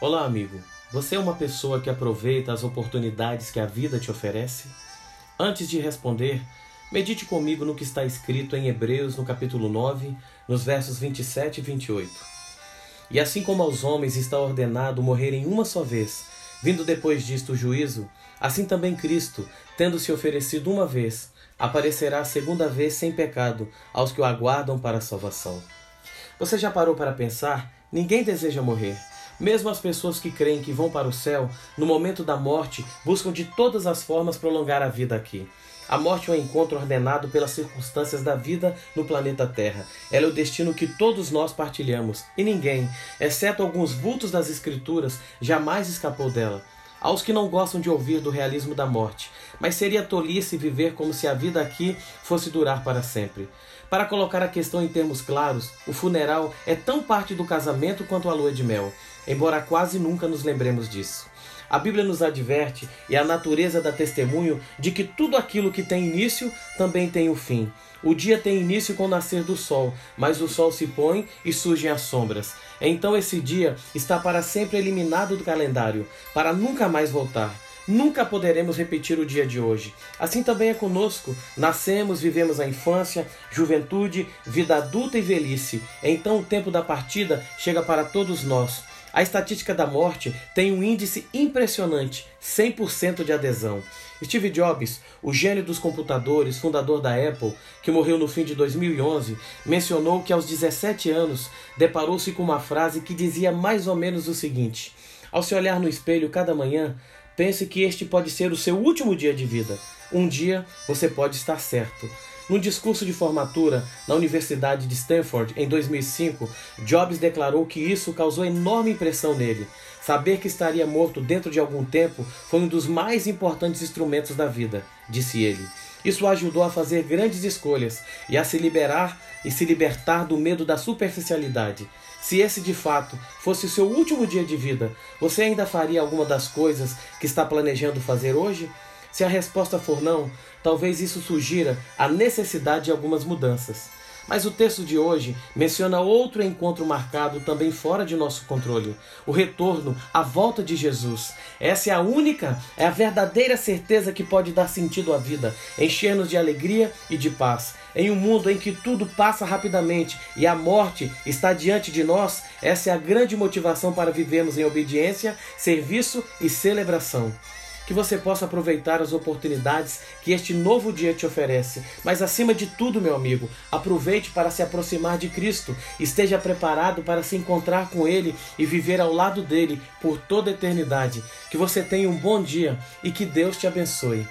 Olá, amigo. Você é uma pessoa que aproveita as oportunidades que a vida te oferece? Antes de responder, medite comigo no que está escrito em Hebreus, no capítulo 9, nos versos 27 e 28. E assim como aos homens está ordenado morrerem uma só vez, vindo depois disto o juízo, assim também Cristo, tendo se oferecido uma vez, aparecerá a segunda vez sem pecado aos que o aguardam para a salvação. Você já parou para pensar? Ninguém deseja morrer. Mesmo as pessoas que creem que vão para o céu, no momento da morte, buscam de todas as formas prolongar a vida aqui. A morte é um encontro ordenado pelas circunstâncias da vida no planeta Terra. Ela é o destino que todos nós partilhamos, e ninguém, exceto alguns vultos das Escrituras, jamais escapou dela. Aos que não gostam de ouvir do realismo da morte, mas seria tolice viver como se a vida aqui fosse durar para sempre. Para colocar a questão em termos claros, o funeral é tão parte do casamento quanto a lua de mel, embora quase nunca nos lembremos disso. A Bíblia nos adverte, e a natureza dá testemunho, de que tudo aquilo que tem início também tem o fim. O dia tem início com o nascer do sol, mas o sol se põe e surgem as sombras. Então esse dia está para sempre eliminado do calendário, para nunca mais voltar. Nunca poderemos repetir o dia de hoje. Assim também é conosco. Nascemos, vivemos a infância, juventude, vida adulta e velhice. Então o tempo da partida chega para todos nós. A estatística da morte tem um índice impressionante, 100% de adesão. Steve Jobs, o gênio dos computadores, fundador da Apple, que morreu no fim de 2011, mencionou que aos 17 anos deparou-se com uma frase que dizia mais ou menos o seguinte: Ao se olhar no espelho cada manhã, Pense que este pode ser o seu último dia de vida. Um dia você pode estar certo. Num discurso de formatura na Universidade de Stanford em 2005, Jobs declarou que isso causou enorme impressão nele. Saber que estaria morto dentro de algum tempo foi um dos mais importantes instrumentos da vida, disse ele. Isso o ajudou a fazer grandes escolhas e a se liberar e se libertar do medo da superficialidade. Se esse de fato fosse o seu último dia de vida, você ainda faria alguma das coisas que está planejando fazer hoje? Se a resposta for não, talvez isso sugira a necessidade de algumas mudanças. Mas o texto de hoje menciona outro encontro marcado também fora de nosso controle: o retorno, a volta de Jesus. Essa é a única, é a verdadeira certeza que pode dar sentido à vida, encher-nos de alegria e de paz. Em um mundo em que tudo passa rapidamente e a morte está diante de nós, essa é a grande motivação para vivermos em obediência, serviço e celebração que você possa aproveitar as oportunidades que este novo dia te oferece. Mas acima de tudo, meu amigo, aproveite para se aproximar de Cristo, esteja preparado para se encontrar com Ele e viver ao lado dele por toda a eternidade. Que você tenha um bom dia e que Deus te abençoe.